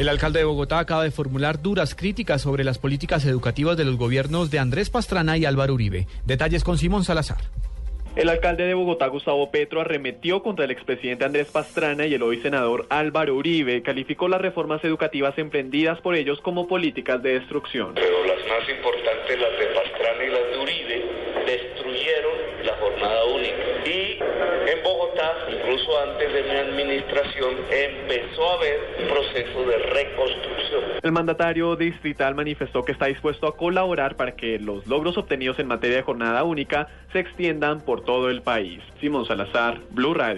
El alcalde de Bogotá acaba de formular duras críticas sobre las políticas educativas de los gobiernos de Andrés Pastrana y Álvaro Uribe. Detalles con Simón Salazar. El alcalde de Bogotá, Gustavo Petro, arremetió contra el expresidente Andrés Pastrana y el hoy senador Álvaro Uribe. Calificó las reformas educativas emprendidas por ellos como políticas de destrucción. Pero las más importantes, las de Pastrana y las de Uribe, destruyeron la jornada única. Incluso antes de mi administración, empezó a haber un proceso de reconstrucción. El mandatario distrital manifestó que está dispuesto a colaborar para que los logros obtenidos en materia de jornada única se extiendan por todo el país. Simón Salazar, Blue Radio.